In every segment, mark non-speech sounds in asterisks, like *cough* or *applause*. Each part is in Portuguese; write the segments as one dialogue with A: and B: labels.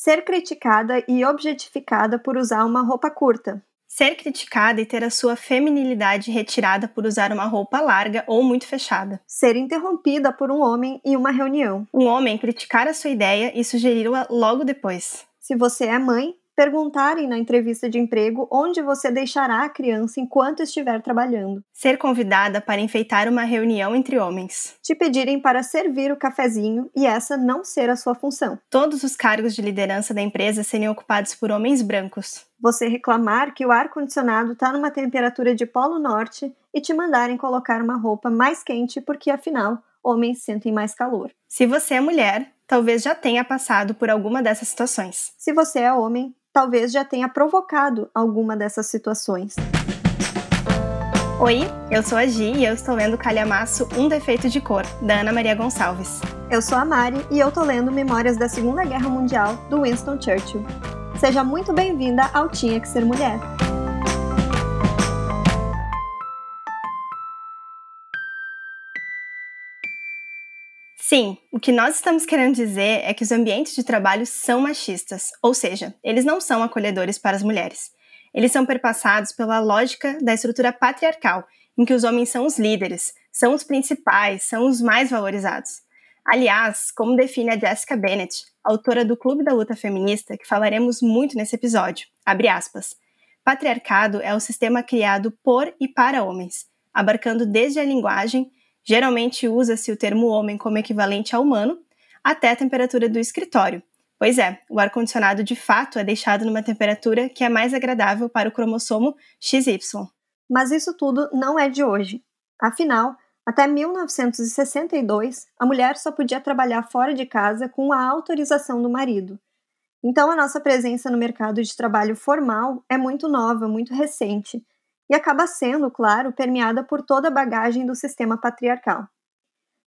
A: Ser criticada e objetificada por usar uma roupa curta.
B: Ser criticada e ter a sua feminilidade retirada por usar uma roupa larga ou muito fechada.
A: Ser interrompida por um homem em uma reunião.
B: Um homem criticar a sua ideia e sugeri-la logo depois.
A: Se você é mãe, perguntarem na entrevista de emprego onde você deixará a criança enquanto estiver trabalhando.
B: Ser convidada para enfeitar uma reunião entre homens.
A: Te pedirem para servir o cafezinho e essa não ser a sua função.
B: Todos os cargos de liderança da empresa serem ocupados por homens brancos.
A: Você reclamar que o ar-condicionado está numa temperatura de polo norte e te mandarem colocar uma roupa mais quente porque, afinal, homens sentem mais calor.
B: Se você é mulher, talvez já tenha passado por alguma dessas situações.
A: Se você é homem, talvez já tenha provocado alguma dessas situações.
B: Oi, eu sou a Gi e eu estou lendo Calhamaço Um Defeito de Cor, da Ana Maria Gonçalves.
A: Eu sou a Mari e eu estou lendo Memórias da Segunda Guerra Mundial, do Winston Churchill. Seja muito bem-vinda ao Tinha que Ser Mulher.
B: Sim, o que nós estamos querendo dizer é que os ambientes de trabalho são machistas, ou seja, eles não são acolhedores para as mulheres. Eles são perpassados pela lógica da estrutura patriarcal, em que os homens são os líderes, são os principais, são os mais valorizados. Aliás, como define a Jessica Bennett, autora do Clube da Luta Feminista, que falaremos muito nesse episódio, abre aspas, patriarcado é o sistema criado por e para homens, abarcando desde a linguagem, Geralmente usa-se o termo homem como equivalente a humano, até a temperatura do escritório. Pois é, o ar-condicionado de fato é deixado numa temperatura que é mais agradável para o cromossomo XY.
A: Mas isso tudo não é de hoje. Afinal, até 1962, a mulher só podia trabalhar fora de casa com a autorização do marido. Então, a nossa presença no mercado de trabalho formal é muito nova, muito recente, e acaba sendo, claro, permeada por toda a bagagem do sistema patriarcal.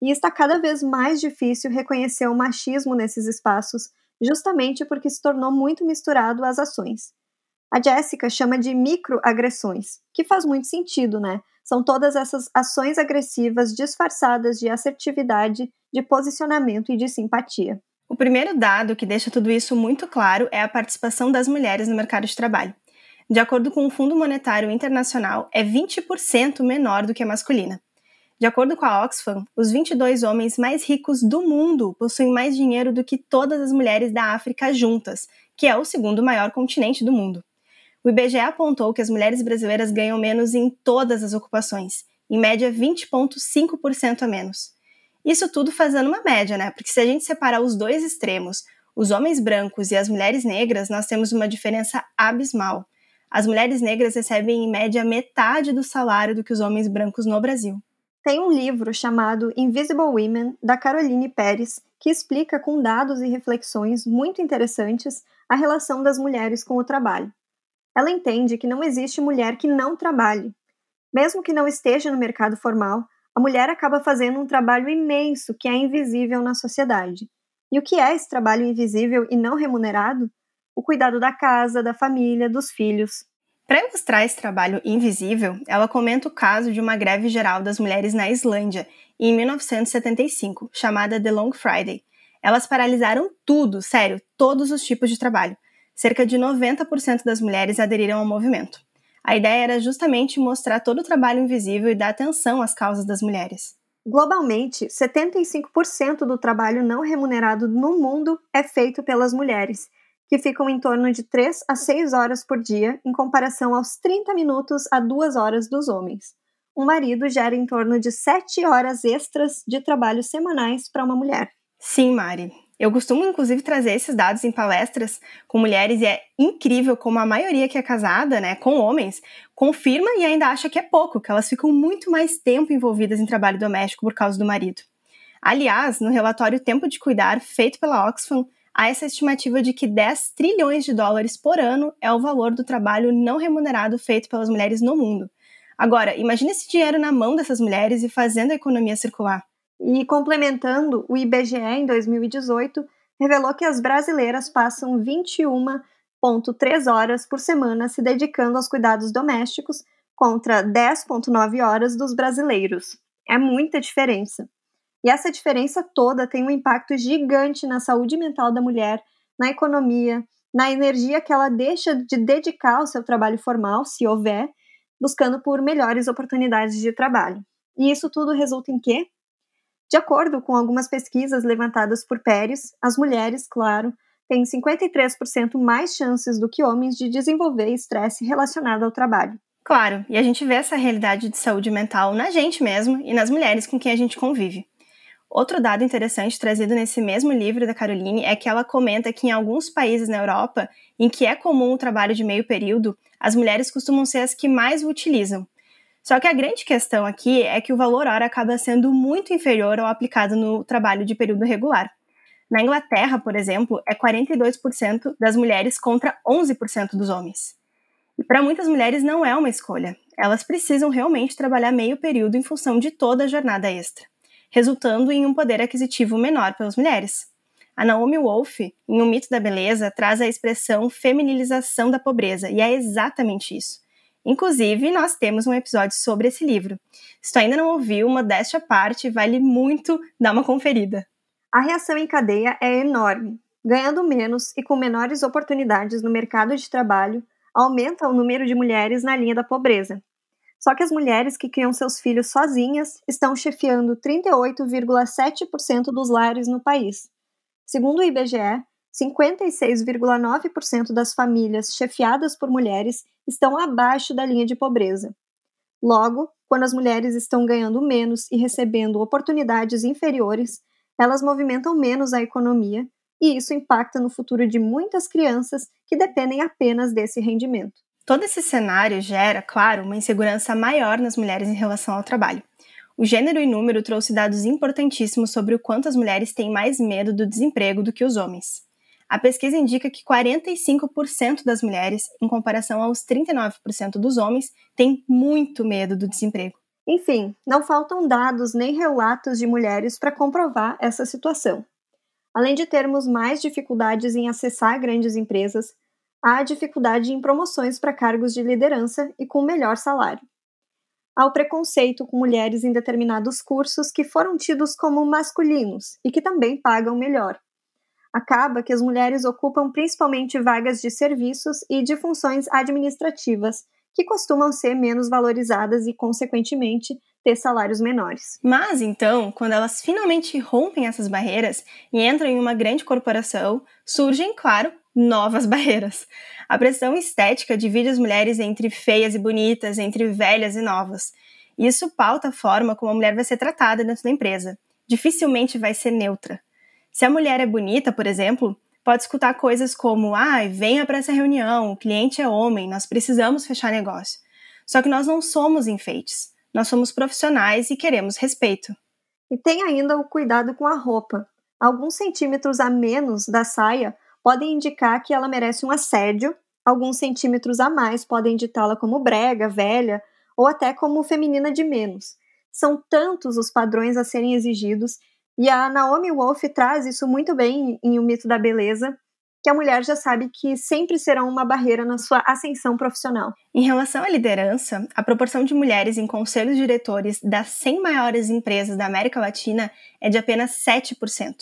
A: E está cada vez mais difícil reconhecer o machismo nesses espaços, justamente porque se tornou muito misturado às ações. A Jéssica chama de microagressões, que faz muito sentido, né? São todas essas ações agressivas disfarçadas de assertividade, de posicionamento e de simpatia.
B: O primeiro dado que deixa tudo isso muito claro é a participação das mulheres no mercado de trabalho de acordo com o Fundo Monetário Internacional, é 20% menor do que a masculina. De acordo com a Oxfam, os 22 homens mais ricos do mundo possuem mais dinheiro do que todas as mulheres da África juntas, que é o segundo maior continente do mundo. O IBGE apontou que as mulheres brasileiras ganham menos em todas as ocupações, em média 20,5% a menos. Isso tudo fazendo uma média, né? Porque se a gente separar os dois extremos, os homens brancos e as mulheres negras, nós temos uma diferença abismal as mulheres negras recebem em média metade do salário do que os homens brancos no Brasil.
A: Tem um livro chamado Invisible Women, da Caroline Pérez, que explica com dados e reflexões muito interessantes a relação das mulheres com o trabalho. Ela entende que não existe mulher que não trabalhe. Mesmo que não esteja no mercado formal, a mulher acaba fazendo um trabalho imenso que é invisível na sociedade. E o que é esse trabalho invisível e não remunerado? O cuidado da casa, da família, dos filhos.
B: Para ilustrar esse trabalho invisível, ela comenta o caso de uma greve geral das mulheres na Islândia, em 1975, chamada The Long Friday. Elas paralisaram tudo, sério, todos os tipos de trabalho. Cerca de 90% das mulheres aderiram ao movimento. A ideia era justamente mostrar todo o trabalho invisível e dar atenção às causas das mulheres.
A: Globalmente, 75% do trabalho não remunerado no mundo é feito pelas mulheres, que ficam em torno de 3 a 6 horas por dia, em comparação aos 30 minutos a 2 horas dos homens. Um marido gera em torno de 7 horas extras de trabalho semanais para uma mulher.
B: Sim, Mari. Eu costumo, inclusive, trazer esses dados em palestras com mulheres e é incrível como a maioria que é casada, né, com homens, confirma e ainda acha que é pouco, que elas ficam muito mais tempo envolvidas em trabalho doméstico por causa do marido. Aliás, no relatório Tempo de Cuidar, feito pela Oxfam, há essa estimativa de que 10 trilhões de dólares por ano é o valor do trabalho não remunerado feito pelas mulheres no mundo. Agora, imagine esse dinheiro na mão dessas mulheres e fazendo a economia circular.
A: E complementando, o IBGE em 2018 revelou que as brasileiras passam 21,3 horas por semana se dedicando aos cuidados domésticos, contra 10,9 horas dos brasileiros. É muita diferença. E essa diferença toda tem um impacto gigante na saúde mental da mulher, na economia, na energia que ela deixa de dedicar ao seu trabalho formal, se houver, buscando por melhores oportunidades de trabalho. E isso tudo resulta em quê? De acordo com algumas pesquisas levantadas por Pérez, as mulheres, claro, têm 53% mais chances do que homens de desenvolver estresse relacionado ao trabalho.
B: Claro, e a gente vê essa realidade de saúde mental na gente mesmo e nas mulheres com quem a gente convive. Outro dado interessante trazido nesse mesmo livro da Caroline é que ela comenta que em alguns países na Europa, em que é comum o trabalho de meio período, as mulheres costumam ser as que mais o utilizam. Só que a grande questão aqui é que o valor hora acaba sendo muito inferior ao aplicado no trabalho de período regular. Na Inglaterra, por exemplo, é 42% das mulheres contra 11% dos homens. E para muitas mulheres não é uma escolha. Elas precisam realmente trabalhar meio período em função de toda a jornada extra, resultando em um poder aquisitivo menor pelas mulheres. A Naomi Wolf, em O Mito da Beleza, traz a expressão feminilização da pobreza, e é exatamente isso. Inclusive, nós temos um episódio sobre esse livro. Se tu ainda não ouviu, modéstia à parte, vale muito dar uma conferida.
A: A reação em cadeia é enorme. Ganhando menos e com menores oportunidades no mercado de trabalho, aumenta o número de mulheres na linha da pobreza. Só que as mulheres que criam seus filhos sozinhas estão chefiando 38,7% dos lares no país. Segundo o IBGE, 56,9% das famílias chefiadas por mulheres estão abaixo da linha de pobreza. Logo, quando as mulheres estão ganhando menos e recebendo oportunidades inferiores, elas movimentam menos a economia e isso impacta no futuro de muitas crianças que dependem apenas desse rendimento.
B: Todo esse cenário gera, claro, uma insegurança maior nas mulheres em relação ao trabalho. O gênero e número trouxe dados importantíssimos sobre o quanto as mulheres têm mais medo do desemprego do que os homens. A pesquisa indica que 45% das mulheres, em comparação aos 39% dos homens, têm muito medo do desemprego.
A: Enfim, não faltam dados nem relatos de mulheres para comprovar essa situação. Além de termos mais dificuldades em acessar grandes empresas, há dificuldade em promoções para cargos de liderança e com melhor salário. Há o preconceito com mulheres em determinados cursos que foram tidos como masculinos e que também pagam melhor. Acaba que as mulheres ocupam principalmente vagas de serviços e de funções administrativas, que costumam ser menos valorizadas e, consequentemente, ter salários menores.
B: Mas então, quando elas finalmente rompem essas barreiras e entram em uma grande corporação, surgem, claro, novas barreiras. A pressão estética divide as mulheres entre feias e bonitas, entre velhas e novas. Isso pauta a forma como a mulher vai ser tratada dentro da empresa. Dificilmente vai ser neutra. Se a mulher é bonita, por exemplo, pode escutar coisas como: "Ah, venha para essa reunião, o cliente é homem, nós precisamos fechar negócio". Só que nós não somos enfeites. Nós somos profissionais e queremos respeito.
A: E tem ainda o cuidado com a roupa. Alguns centímetros a menos da saia podem indicar que ela merece um assédio, alguns centímetros a mais podem ditá-la como brega, velha ou até como feminina de menos. São tantos os padrões a serem exigidos, e a Naomi Wolf traz isso muito bem em O Mito da Beleza, que a mulher já sabe que sempre será uma barreira na sua ascensão profissional.
B: Em relação à liderança, a proporção de mulheres em conselhos diretores das 100 maiores empresas da América Latina é de apenas 7%.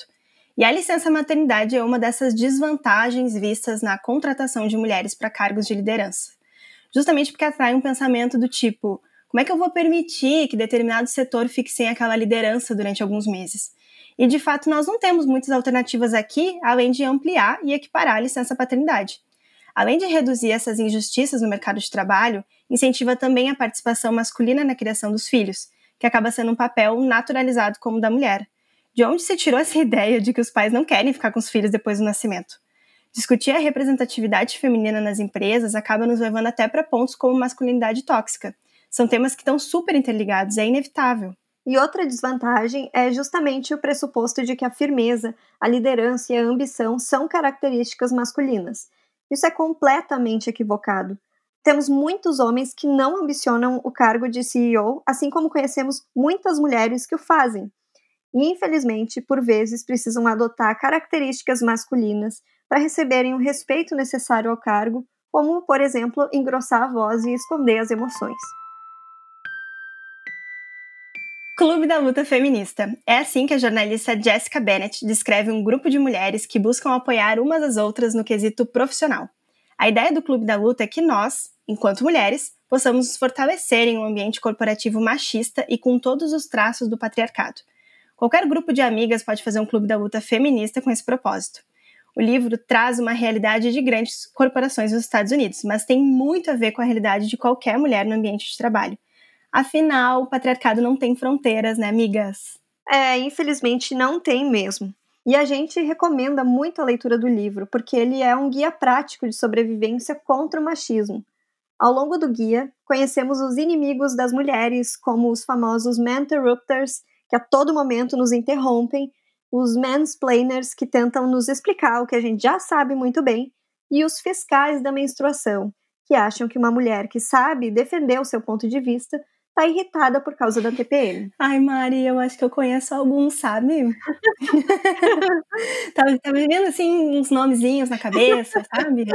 B: E a licença maternidade é uma dessas desvantagens vistas na contratação de mulheres para cargos de liderança. Justamente porque atrai um pensamento do tipo: como é que eu vou permitir que determinado setor fique sem aquela liderança durante alguns meses? E de fato, nós não temos muitas alternativas aqui, além de ampliar e equiparar a licença paternidade. Além de reduzir essas injustiças no mercado de trabalho, incentiva também a participação masculina na criação dos filhos, que acaba sendo um papel naturalizado como da mulher. De onde se tirou essa *laughs* ideia de que os pais não querem ficar com os filhos depois do nascimento? Discutir a representatividade feminina nas empresas acaba nos levando até para pontos como masculinidade tóxica. São temas que estão super interligados, é inevitável.
A: E outra desvantagem é justamente o pressuposto de que a firmeza, a liderança e a ambição são características masculinas. Isso é completamente equivocado. Temos muitos homens que não ambicionam o cargo de CEO, assim como conhecemos muitas mulheres que o fazem. E, infelizmente, por vezes precisam adotar características masculinas para receberem o respeito necessário ao cargo, como, por exemplo, engrossar a voz e esconder as emoções.
B: Clube da Luta Feminista. É assim que a jornalista Jessica Bennett descreve um grupo de mulheres que buscam apoiar umas às outras no quesito profissional. A ideia do Clube da Luta é que nós, enquanto mulheres, possamos nos fortalecer em um ambiente corporativo machista e com todos os traços do patriarcado. Qualquer grupo de amigas pode fazer um Clube da Luta feminista com esse propósito. O livro traz uma realidade de grandes corporações nos Estados Unidos, mas tem muito a ver com a realidade de qualquer mulher no ambiente de trabalho. Afinal, o patriarcado não tem fronteiras, né, amigas?
A: É, infelizmente não tem mesmo. E a gente recomenda muito a leitura do livro, porque ele é um guia prático de sobrevivência contra o machismo. Ao longo do guia, conhecemos os inimigos das mulheres, como os famosos man interrupters, que a todo momento nos interrompem os mansplainers que tentam nos explicar o que a gente já sabe muito bem, e os fiscais da menstruação, que acham que uma mulher que sabe defender o seu ponto de vista está irritada por causa da TPM.
B: Ai, Mari, eu acho que eu conheço alguns, sabe? tá, tá me vendo assim uns nomezinhos na cabeça, sabe?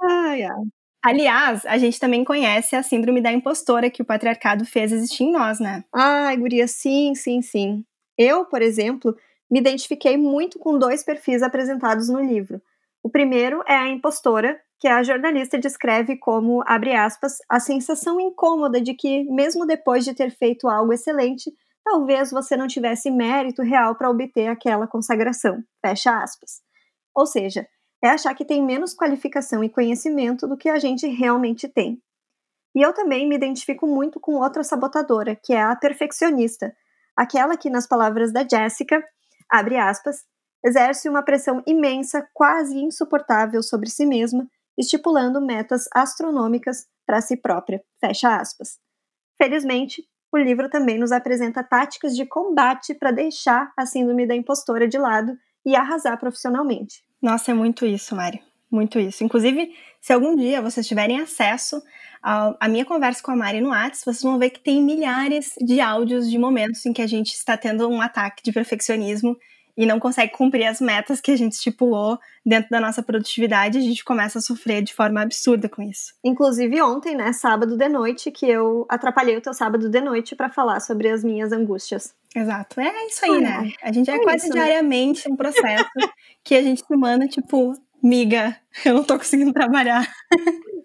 A: ai, ai.
B: Aliás, a gente também conhece a síndrome da impostora que o patriarcado fez existir em nós, né?
A: Ai, guria, sim, sim, sim. Eu, por exemplo, me identifiquei muito com dois perfis apresentados no livro. O primeiro é a impostora, que a jornalista descreve como, abre aspas, a sensação incômoda de que, mesmo depois de ter feito algo excelente, talvez você não tivesse mérito real para obter aquela consagração. Fecha aspas. Ou seja, é achar que tem menos qualificação e conhecimento do que a gente realmente tem. E eu também me identifico muito com outra sabotadora, que é a perfeccionista, aquela que, nas palavras da Jessica, abre aspas, exerce uma pressão imensa, quase insuportável sobre si mesma, estipulando metas astronômicas para si própria, fecha aspas. Felizmente, o livro também nos apresenta táticas de combate para deixar a síndrome da impostora de lado e arrasar profissionalmente.
B: Nossa, é muito isso, Mari. Muito isso. Inclusive, se algum dia vocês tiverem acesso a minha conversa com a Mari no Whats, vocês vão ver que tem milhares de áudios de momentos em que a gente está tendo um ataque de perfeccionismo e não consegue cumprir as metas que a gente estipulou dentro da nossa produtividade, a gente começa a sofrer de forma absurda com isso.
A: Inclusive ontem, né, sábado de noite, que eu atrapalhei o teu sábado de noite para falar sobre as minhas angústias.
B: Exato, é isso aí, né? A gente é, é quase isso, diariamente né? um processo *laughs* que a gente se manda, tipo, miga, eu não tô conseguindo trabalhar.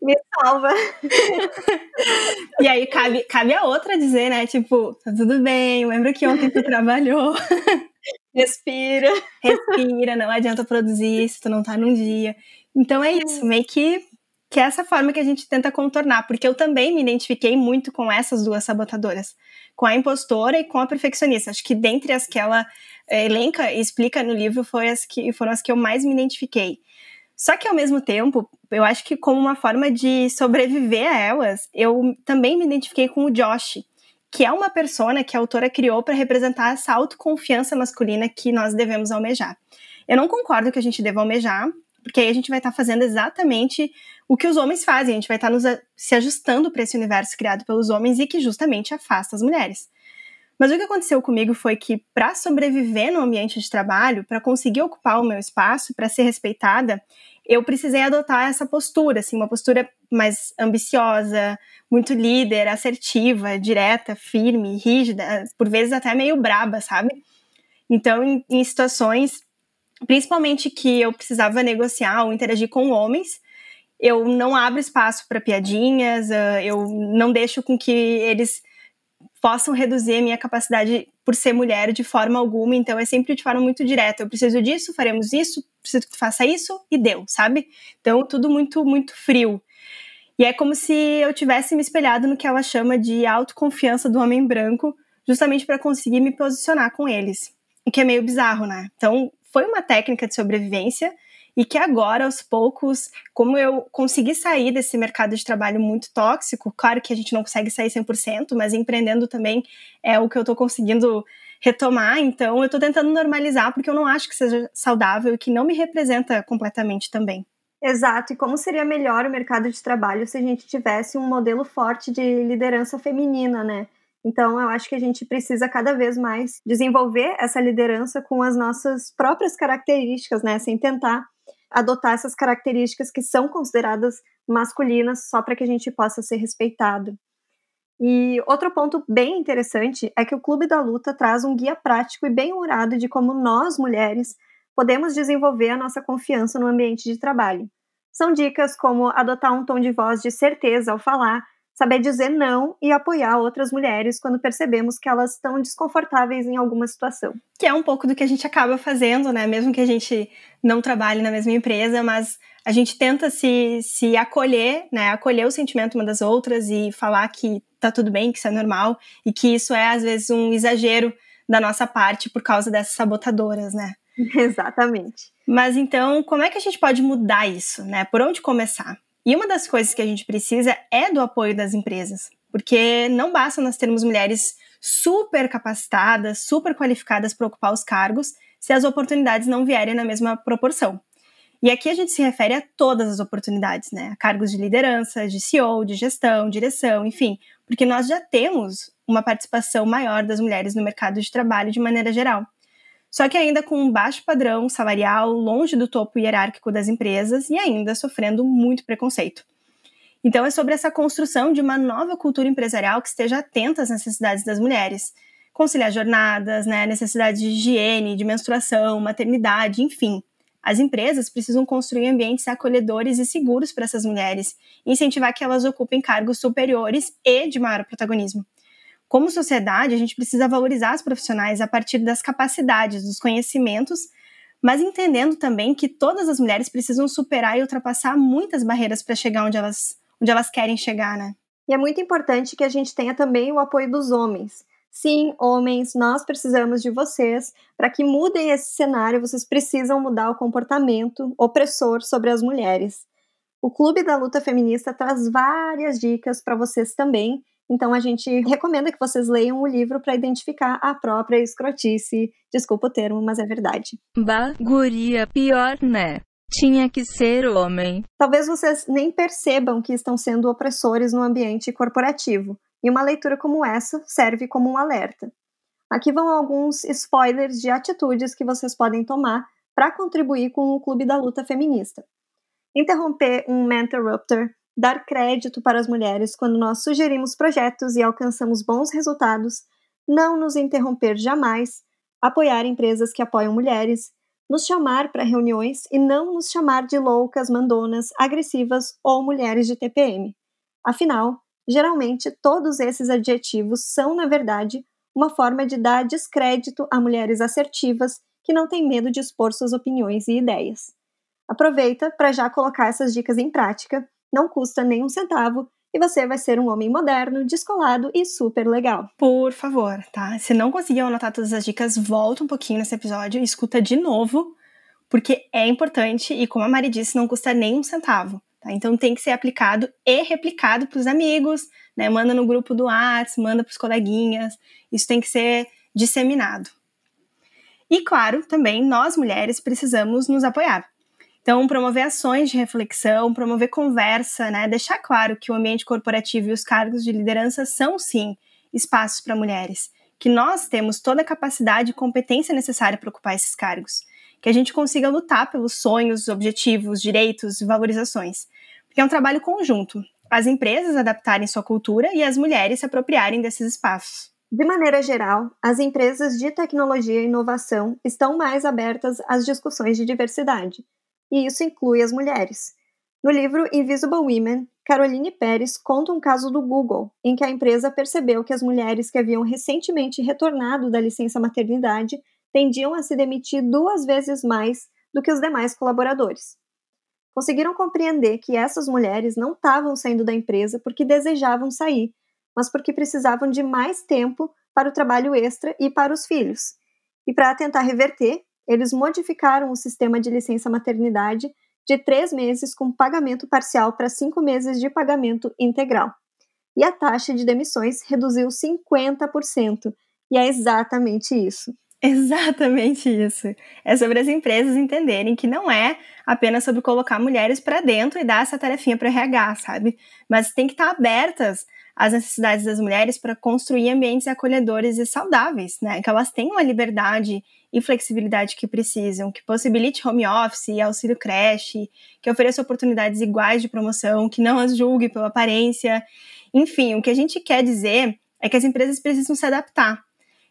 A: Me salva. *laughs*
B: e aí cabe, cabe a outra dizer, né? Tipo, tá tudo bem, lembra que ontem tu trabalhou. *laughs*
A: Respira. *laughs*
B: Respira, não adianta produzir se tu não tá num dia. Então é isso, meio que, que é essa forma que a gente tenta contornar, porque eu também me identifiquei muito com essas duas sabotadoras, com a impostora e com a perfeccionista. Acho que dentre as que ela eh, elenca e explica no livro foi as que, foram as que eu mais me identifiquei. Só que ao mesmo tempo, eu acho que como uma forma de sobreviver a elas, eu também me identifiquei com o Josh, que é uma persona que a autora criou para representar essa autoconfiança masculina que nós devemos almejar. Eu não concordo que a gente deva almejar, porque aí a gente vai estar tá fazendo exatamente o que os homens fazem, a gente vai estar tá se ajustando para esse universo criado pelos homens e que justamente afasta as mulheres. Mas o que aconteceu comigo foi que, para sobreviver no ambiente de trabalho, para conseguir ocupar o meu espaço, para ser respeitada, eu precisei adotar essa postura, assim, uma postura mais ambiciosa, muito líder, assertiva, direta, firme, rígida, por vezes até meio braba, sabe? Então, em, em situações, principalmente que eu precisava negociar ou interagir com homens, eu não abro espaço para piadinhas, eu não deixo com que eles possam reduzir a minha capacidade por ser mulher de forma alguma, então é sempre de forma muito direta. Eu preciso disso, faremos isso, preciso que tu faça isso e deu, sabe? Então tudo muito muito frio. E é como se eu tivesse me espelhado no que ela chama de autoconfiança do homem branco, justamente para conseguir me posicionar com eles. O que é meio bizarro, né? Então, foi uma técnica de sobrevivência e que agora, aos poucos, como eu consegui sair desse mercado de trabalho muito tóxico, claro que a gente não consegue sair 100%, mas empreendendo também é o que eu estou conseguindo retomar, então eu estou tentando normalizar porque eu não acho que seja saudável e que não me representa completamente também.
A: Exato, e como seria melhor o mercado de trabalho se a gente tivesse um modelo forte de liderança feminina, né? Então, eu acho que a gente precisa cada vez mais desenvolver essa liderança com as nossas próprias características, né? Sem tentar adotar essas características que são consideradas masculinas só para que a gente possa ser respeitado. E outro ponto bem interessante é que o Clube da Luta traz um guia prático e bem humorado de como nós, mulheres, podemos desenvolver a nossa confiança no ambiente de trabalho. São dicas como adotar um tom de voz de certeza ao falar, saber dizer não e apoiar outras mulheres quando percebemos que elas estão desconfortáveis em alguma situação.
B: Que é um pouco do que a gente acaba fazendo, né? Mesmo que a gente não trabalhe na mesma empresa, mas a gente tenta se, se acolher, né? Acolher o sentimento uma das outras e falar que tá tudo bem, que isso é normal e que isso é às vezes um exagero da nossa parte por causa dessas sabotadoras, né? *laughs*
A: Exatamente.
B: Mas então, como é que a gente pode mudar isso, né? Por onde começar? E uma das coisas que a gente precisa é do apoio das empresas, porque não basta nós termos mulheres super capacitadas, super qualificadas para ocupar os cargos, se as oportunidades não vierem na mesma proporção. E aqui a gente se refere a todas as oportunidades, né? Cargos de liderança, de CEO, de gestão, direção, enfim, porque nós já temos uma participação maior das mulheres no mercado de trabalho de maneira geral só que ainda com um baixo padrão salarial, longe do topo hierárquico das empresas e ainda sofrendo muito preconceito. Então, é sobre essa construção de uma nova cultura empresarial que esteja atenta às necessidades das mulheres, conciliar jornadas, né, necessidades de higiene, de menstruação, maternidade, enfim. As empresas precisam construir ambientes acolhedores e seguros para essas mulheres, incentivar que elas ocupem cargos superiores e de maior protagonismo. Como sociedade, a gente precisa valorizar os profissionais a partir das capacidades, dos conhecimentos, mas entendendo também que todas as mulheres precisam superar e ultrapassar muitas barreiras para chegar onde elas, onde elas querem chegar, né?
A: E é muito importante que a gente tenha também o apoio dos homens. Sim, homens, nós precisamos de vocês. Para que mudem esse cenário, vocês precisam mudar o comportamento opressor sobre as mulheres. O Clube da Luta Feminista traz várias dicas para vocês também, então a gente recomenda que vocês leiam o livro para identificar a própria escrotice. Desculpa o termo, mas é verdade.
C: Baguria pior, né? Tinha que ser homem.
A: Talvez vocês nem percebam que estão sendo opressores no ambiente corporativo, e uma leitura como essa serve como um alerta. Aqui vão alguns spoilers de atitudes que vocês podem tomar para contribuir com o Clube da Luta Feminista. Interromper um mentorruptor dar crédito para as mulheres quando nós sugerimos projetos e alcançamos bons resultados, não nos interromper jamais, apoiar empresas que apoiam mulheres, nos chamar para reuniões e não nos chamar de loucas, mandonas, agressivas ou mulheres de TPM. Afinal, geralmente todos esses adjetivos são, na verdade, uma forma de dar descrédito a mulheres assertivas que não têm medo de expor suas opiniões e ideias. Aproveita para já colocar essas dicas em prática não custa nem um centavo e você vai ser um homem moderno, descolado e super legal.
B: Por favor, tá? Se não conseguiu anotar todas as dicas, volta um pouquinho nesse episódio e escuta de novo, porque é importante e, como a Mari disse, não custa nem um centavo. Tá? Então tem que ser aplicado e replicado para os amigos, né? Manda no grupo do Whats, manda para os coleguinhas. Isso tem que ser disseminado. E claro, também nós mulheres precisamos nos apoiar. Então, promover ações de reflexão, promover conversa, né? deixar claro que o ambiente corporativo e os cargos de liderança são, sim, espaços para mulheres, que nós temos toda a capacidade e competência necessária para ocupar esses cargos, que a gente consiga lutar pelos sonhos, objetivos, direitos e valorizações. Porque é um trabalho conjunto, as empresas adaptarem sua cultura e as mulheres se apropriarem desses espaços.
A: De maneira geral, as empresas de tecnologia e inovação estão mais abertas às discussões de diversidade e isso inclui as mulheres. No livro Invisible Women, Caroline Pérez conta um caso do Google, em que a empresa percebeu que as mulheres que haviam recentemente retornado da licença maternidade tendiam a se demitir duas vezes mais do que os demais colaboradores. Conseguiram compreender que essas mulheres não estavam saindo da empresa porque desejavam sair, mas porque precisavam de mais tempo para o trabalho extra e para os filhos. E para tentar reverter, eles modificaram o sistema de licença maternidade de três meses com pagamento parcial para cinco meses de pagamento integral. E a taxa de demissões reduziu 50%. E é exatamente isso.
B: Exatamente isso. É sobre as empresas entenderem que não é apenas sobre colocar mulheres para dentro e dar essa tarefinha para o RH, sabe? Mas tem que estar abertas às necessidades das mulheres para construir ambientes acolhedores e saudáveis, né? Que elas tenham a liberdade e flexibilidade que precisam, que possibilite home office e auxílio creche, que ofereça oportunidades iguais de promoção, que não as julgue pela aparência. Enfim, o que a gente quer dizer é que as empresas precisam se adaptar.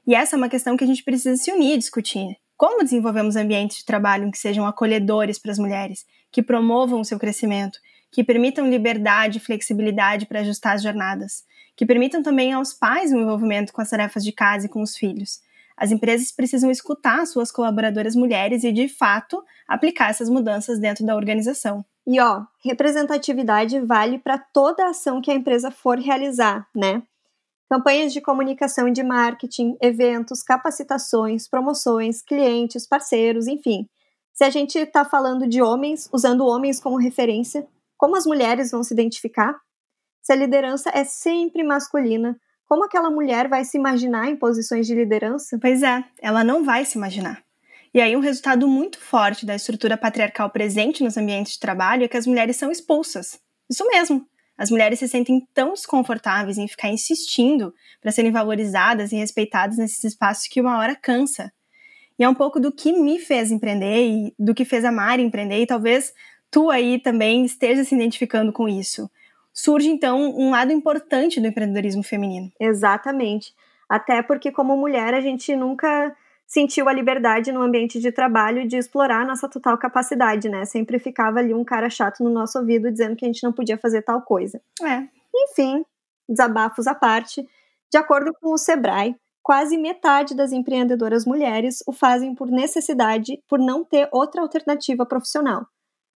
B: E essa é uma questão que a gente precisa se unir e discutir. Como desenvolvemos ambientes de trabalho que sejam acolhedores para as mulheres, que promovam o seu crescimento, que permitam liberdade e flexibilidade para ajustar as jornadas, que permitam também aos pais o envolvimento com as tarefas de casa e com os filhos. As empresas precisam escutar suas colaboradoras mulheres e, de fato, aplicar essas mudanças dentro da organização.
A: E ó, representatividade vale para toda ação que a empresa for realizar, né? Campanhas de comunicação e de marketing, eventos, capacitações, promoções, clientes, parceiros, enfim. Se a gente está falando de homens, usando homens como referência, como as mulheres vão se identificar? Se a liderança é sempre masculina, como aquela mulher vai se imaginar em posições de liderança?
B: Pois é, ela não vai se imaginar. E aí, um resultado muito forte da estrutura patriarcal presente nos ambientes de trabalho é que as mulheres são expulsas. Isso mesmo. As mulheres se sentem tão desconfortáveis em ficar insistindo para serem valorizadas e respeitadas nesses espaços que uma hora cansa. E é um pouco do que me fez empreender e do que fez a Mari empreender, e talvez tu aí também esteja se identificando com isso. Surge então um lado importante do empreendedorismo feminino.
A: Exatamente. Até porque, como mulher, a gente nunca sentiu a liberdade no ambiente de trabalho de explorar a nossa total capacidade, né? Sempre ficava ali um cara chato no nosso ouvido dizendo que a gente não podia fazer tal coisa.
B: É.
A: Enfim, desabafos à parte, de acordo com o Sebrae, quase metade das empreendedoras mulheres o fazem por necessidade, por não ter outra alternativa profissional.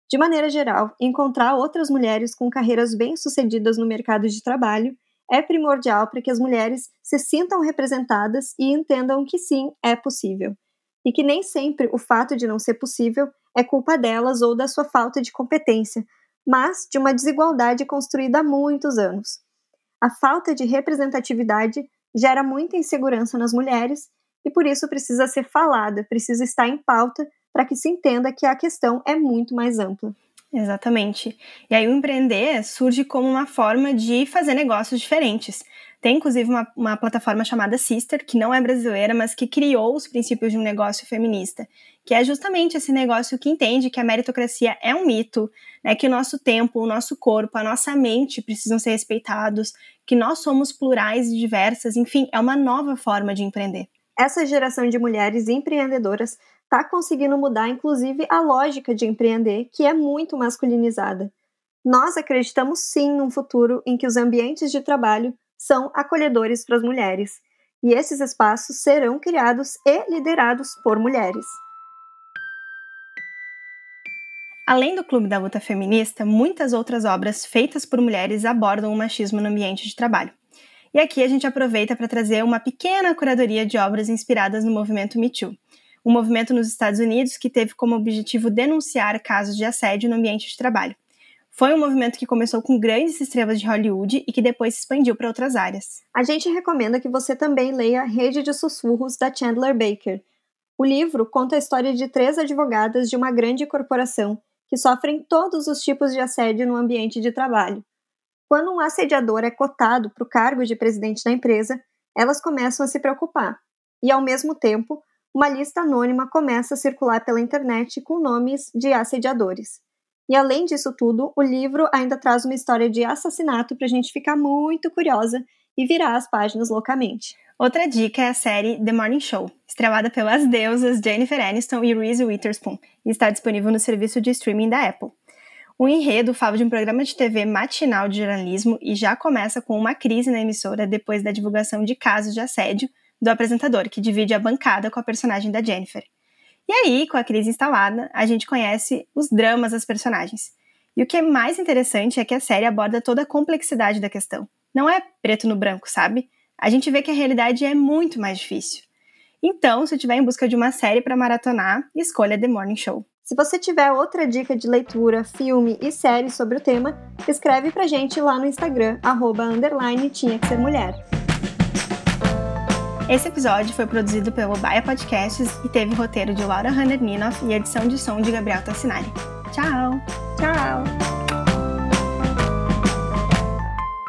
A: De maneira geral, encontrar outras mulheres com carreiras bem-sucedidas no mercado de trabalho é primordial para que as mulheres se sintam representadas e entendam que sim, é possível. E que nem sempre o fato de não ser possível é culpa delas ou da sua falta de competência, mas de uma desigualdade construída há muitos anos. A falta de representatividade gera muita insegurança nas mulheres e por isso precisa ser falada, precisa estar em pauta para que se entenda que a questão é muito mais ampla.
B: Exatamente. E aí o empreender surge como uma forma de fazer negócios diferentes. Tem inclusive uma, uma, plataforma chamada Sister, que não é brasileira, mas que criou os princípios de um negócio feminista, que é justamente esse negócio que entende que a meritocracia é um mito, né, que o nosso tempo, o nosso corpo, a nossa mente precisam ser respeitados, que nós somos plurais e diversas, enfim, é uma nova forma de empreender.
A: Essa geração de mulheres empreendedoras está conseguindo mudar, inclusive, a lógica de empreender, que é muito masculinizada. Nós acreditamos sim num futuro em que os ambientes de trabalho são acolhedores para as mulheres, e esses espaços serão criados e liderados por mulheres.
B: Além do Clube da Luta Feminista, muitas outras obras feitas por mulheres abordam o machismo no ambiente de trabalho. E aqui a gente aproveita para trazer uma pequena curadoria de obras inspiradas no movimento Me Too, um movimento nos Estados Unidos que teve como objetivo denunciar casos de assédio no ambiente de trabalho. Foi um movimento que começou com grandes estrelas de Hollywood e que depois se expandiu para outras áreas.
A: A gente recomenda que você também leia Rede de Sussurros da Chandler Baker. O livro conta a história de três advogadas de uma grande corporação que sofrem todos os tipos de assédio no ambiente de trabalho. Quando um assediador é cotado para o cargo de presidente da empresa, elas começam a se preocupar. E, ao mesmo tempo, uma lista anônima começa a circular pela internet com nomes de assediadores. E além disso tudo, o livro ainda traz uma história de assassinato para a gente ficar muito curiosa e virar as páginas loucamente.
B: Outra dica é a série The Morning Show, estrelada pelas deusas Jennifer Aniston e Reese Witherspoon, e está disponível no serviço de streaming da Apple. O enredo fala de um programa de TV matinal de jornalismo e já começa com uma crise na emissora depois da divulgação de casos de assédio do apresentador, que divide a bancada com a personagem da Jennifer. E aí, com a crise instalada, a gente conhece os dramas das personagens. E o que é mais interessante é que a série aborda toda a complexidade da questão. Não é preto no branco, sabe? A gente vê que a realidade é muito mais difícil. Então, se estiver em busca de uma série para maratonar, escolha The Morning Show.
A: Se você tiver outra dica de leitura, filme e série sobre o tema, escreve pra gente lá no Instagram, arroba, underline, tinha que ser mulher.
B: Esse episódio foi produzido pelo Baia Podcasts e teve roteiro de Laura Hanner Ninoff e edição de som de Gabriel Tassinari. Tchau!
A: Tchau!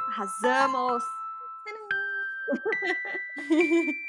A: Arrasamos! *laughs*